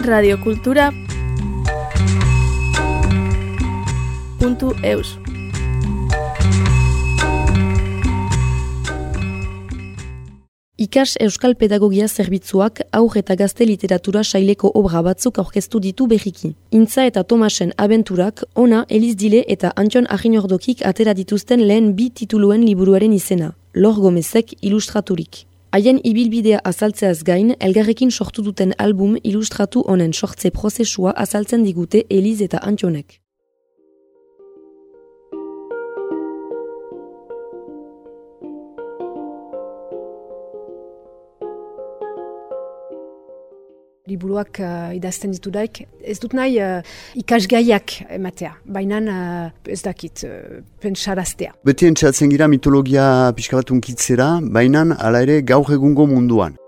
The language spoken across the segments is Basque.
radiokultura puntu eus Ikas Euskal Pedagogia Zerbitzuak aur eta gazte literatura saileko obra batzuk aurkeztu ditu berriki. Intza eta Tomasen abenturak, ona Eliz Dile eta Antion Aginordokik atera dituzten lehen bi tituluen liburuaren izena, Lor Gomezek ilustraturik. Haien ibilbidea azaltzeaz gain, elgarrekin sortu duten album ilustratu honen sortze prozesua azaltzen digute Eliz eta Antionek. Liburuak uh, idazten ditu daik. Ez dut nahi uh, ikasgaiak ematea, baina uh, ez dakit uh, pentsaraztea. Beti entzatzen gira mitologia pixka bat unkitzera, baina ala ere gaur egungo munduan.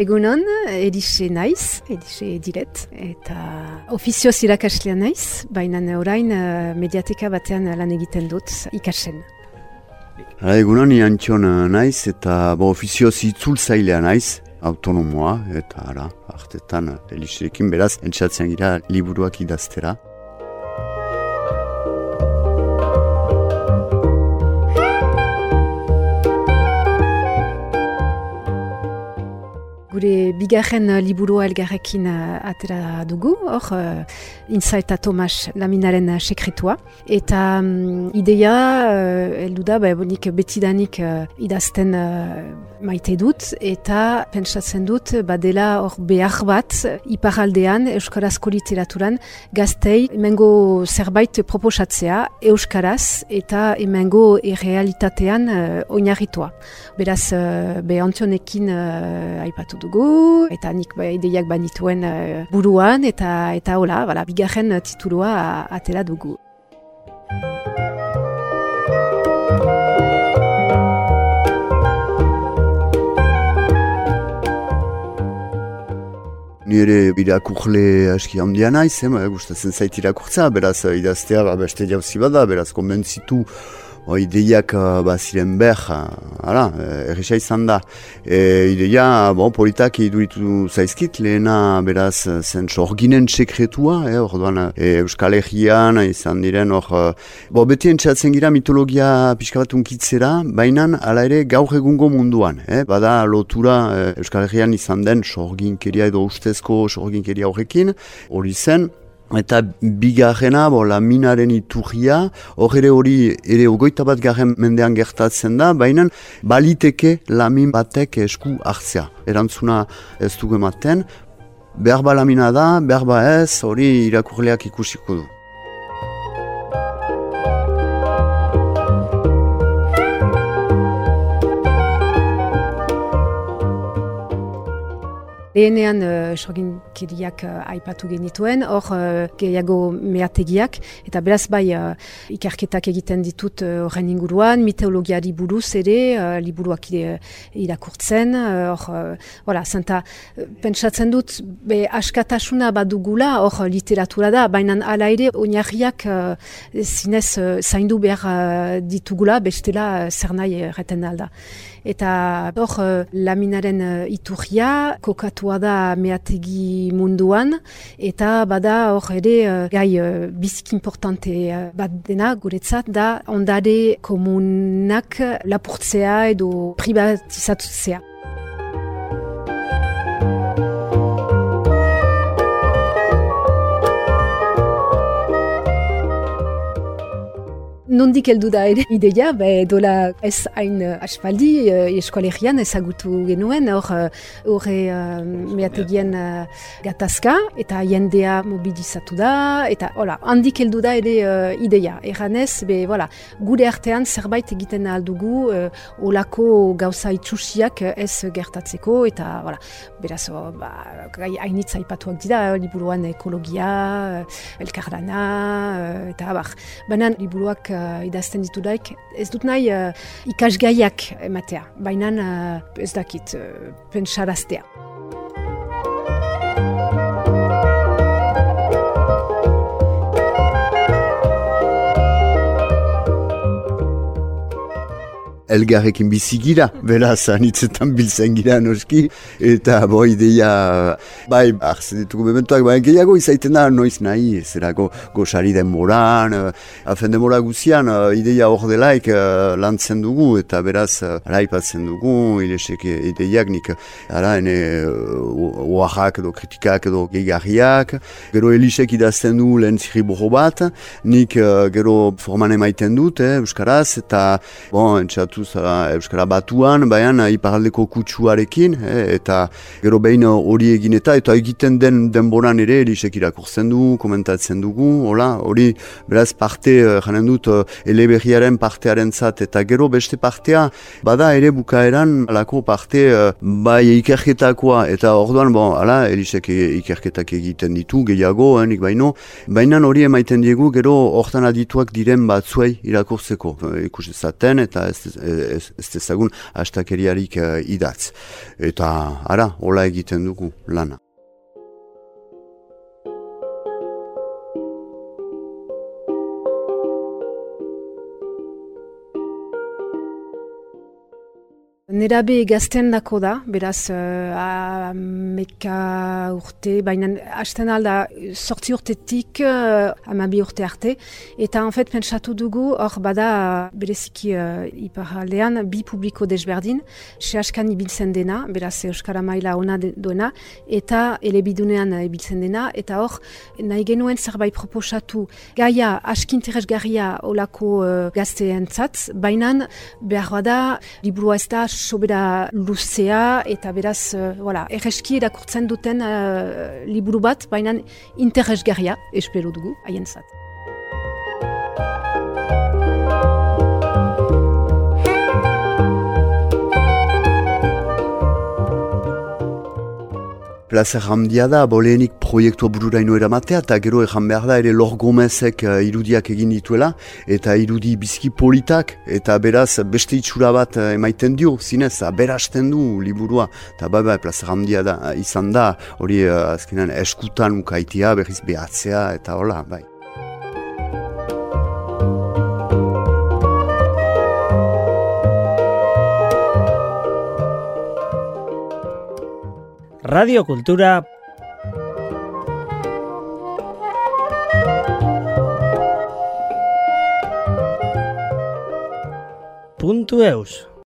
Egunon, edixe naiz, edixe diret, eta ofizioz irakaslea naiz, baina orain uh, mediateka batean lan egiten dut ikasen. Hala egunon, iantxon naiz, eta bo, ofizioz itzultzailea naiz, autonomoa, eta ara, artetan, elixerekin beraz, entzatzen gira liburuak idaztera. Gure bigarren uh, liburua elgarrekin uh, atera dugu, hor, uh, Inza Tomas laminaren uh, sekretua. Eta um, ideia, uh, eldu da, ba, nik betidanik uh, idazten uh, maite dut, eta pentsatzen dut, badela hor behar bat, iparaldean, Euskarazko literaturan, gaztei, emengo zerbait proposatzea, Euskaraz, eta emengo errealitatean uh, oinarritua. Beraz, uh, be antionekin uh, aipatu dugu, eta nik ba, ideiak banituen uh, buruan, eta eta hola, bala, bigarren titulua atera dugu. Ni ere irakurle aski handia naiz, eh, gustatzen zait irakurtza, beraz idaztea ba, beste jauzi bada, beraz konbentzitu o, ideiak uh, ba, ziren behar, ara, erresa izan da. E, ideia, bon, politak iduritu zaizkit, lehena beraz zen sorginen sekretua, eh, orduan, e, Euskal Herrian izan diren, hor, uh, bo, beti entzatzen gira mitologia pixka bat unkitzera, baina ala ere gaur egungo munduan, eh, bada lotura e, Euskal Herrian izan den sorginkeria edo ustezko sorginkeria horrekin, hori zen, Eta bigarrena, bo, la minaren iturria, hor hori ere ogoita bat garen mendean gertatzen da, baina baliteke lamin batek esku hartzea. Erantzuna ez dugu ematen, behar ba lamina da, behar ba ez, hori irakurleak ikusiko du. Lehenean uh, sorginkiriak uh, aipatu genituen, hor uh, gehiago meategiak, eta beraz bai uh, ikerketak egiten ditut horren uh, inguruan, mitologiari buruz ere, uh, liburuak irakurtzen, hor, uh, voilà, zenta, pentsatzen dut, be, askatasuna badugula, hor literatura da, baina ala ere, oinarriak uh, zinez uh, zaindu behar uh, ditugula, bestela uh, zer nahi reten alda. Eta hor, uh, laminaren uh, iturria, kokatua da meategi munduan, eta bada hor ere uh, gai uh, bizik importante bat dena guretzat da ondare komunak lapurtzea edo privatizatutzea. Nondik heldu da ere ideia, be, dola ez hain uh, aspaldi uh, eskualerian ezagutu genuen, hor uh, uh, meategien uh, gatazka, eta jendea mobilizatu da, eta hola, handik heldu da ere uh, ideia. Erranez, be, voilà, gure artean zerbait egiten aldugu uh, olako gauza itxusiak ez gertatzeko, eta voilà, beraz, oh, ba, hainitza ipatuak dira, liburuan ekologia, elkarlana, eta abar. Baina liburuak uh, idazten ditu daik, ez dut nahi uh, ikasgaiak ematea, baina uh, ez dakit, uh, pentsaraztea. Elgarrekin bizigira, beraz, anitzetan biltzen gira noski, eta bo ideia, bai, arzen ditugu bementuak, bai, gehiago izaiten da, noiz nahi, zera go, gosari denboran, afen denbora guzian, ideia hor delaik uh, lantzen dugu, eta beraz, ara ipatzen dugu, ilesek ideiak nik, ara, ene, oaxak edo kritikak edo gehiagriak, gero elisek idazten du lehen zirri bat, nik gero forman emaiten dut, eh, Euskaraz, eta, bon, entxatu Euskara batuan, baina iparaldeko kutsuarekin, eh, eta gero behin hori egin eta, eta egiten den denboran ere, erisek irakurtzen du, komentatzen dugu, hola, hori, beraz, parte, eh, janen dut, eh, eleberriaren partearen zat, eta gero beste partea, bada ere bukaeran, alako parte, eh, bai ikerketakoa, eta orduan, bon, ala, erisek ikerketak egiten ditu, gehiago, enik baino, baina hori emaiten diegu, gero hortan adituak diren batzuei irakurtzeko, ikus ezaten, eta ez, ez, ez dezagun hastakeriarik uh, idatz. Eta, ara, hola egiten dugu lana. Nerabe gazten dako da, beraz, uh, meka urte, baina hasten alda sortzi urtetik uh, amabi urte arte, eta en fet pentsatu dugu, hor bada bereziki uh, iparaldean bi publiko desberdin, se askan ibiltzen dena, beraz Euskara maila ona duena, eta elebidunean ibiltzen dena, eta hor nahi genuen zerbait proposatu gaia askinteresgarria olako uh, gazteen tzat, baina behar bada liburua ez da sobera luzea eta beraz, uh, voilà, erreski erakurtzen duten uh, liburu bat, baina interesgarria, espero dugu, haien plazer handia da, bolenik proiektua bururaino eramatea, eta gero ejan behar da ere Lor Gomezek uh, irudiak egin dituela, eta irudi bizki politak, eta beraz beste itxura bat uh, emaiten dio, zinez, aberasten du liburua, eta bai bai, plazer handia da, izan da, hori azkenan eskutan ukaitia, berriz behatzea, eta hola, bai. Radio Cultura.